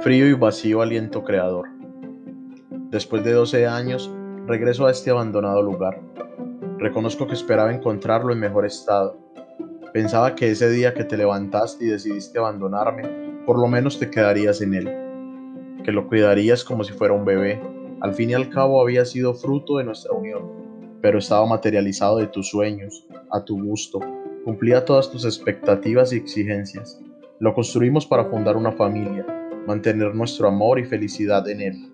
Frío y vacío aliento creador. Después de 12 años, regreso a este abandonado lugar. Reconozco que esperaba encontrarlo en mejor estado. Pensaba que ese día que te levantaste y decidiste abandonarme, por lo menos te quedarías en él. Que lo cuidarías como si fuera un bebé. Al fin y al cabo había sido fruto de nuestra unión, pero estaba materializado de tus sueños, a tu gusto, cumplía todas tus expectativas y exigencias. Lo construimos para fundar una familia, mantener nuestro amor y felicidad en él.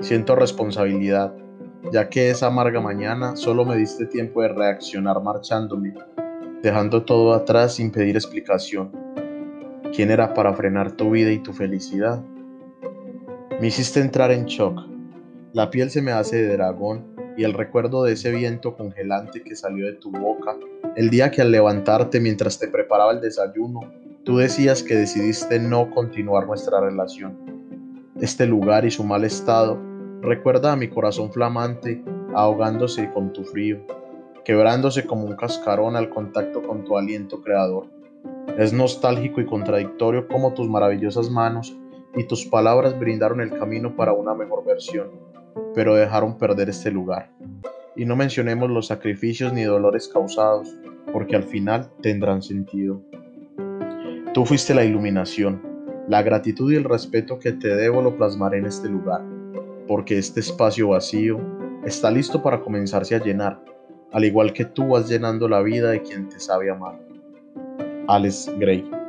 Siento responsabilidad, ya que esa amarga mañana solo me diste tiempo de reaccionar marchándome, dejando todo atrás sin pedir explicación. ¿Quién era para frenar tu vida y tu felicidad? Me hiciste entrar en shock. La piel se me hace de dragón y el recuerdo de ese viento congelante que salió de tu boca el día que al levantarte mientras te preparaba el desayuno Tú decías que decidiste no continuar nuestra relación. Este lugar y su mal estado recuerda a mi corazón flamante ahogándose con tu frío, quebrándose como un cascarón al contacto con tu aliento creador. Es nostálgico y contradictorio como tus maravillosas manos y tus palabras brindaron el camino para una mejor versión, pero dejaron perder este lugar. Y no mencionemos los sacrificios ni dolores causados, porque al final tendrán sentido. Tú fuiste la iluminación. La gratitud y el respeto que te debo lo plasmaré en este lugar, porque este espacio vacío está listo para comenzarse a llenar, al igual que tú vas llenando la vida de quien te sabe amar. Alex Gray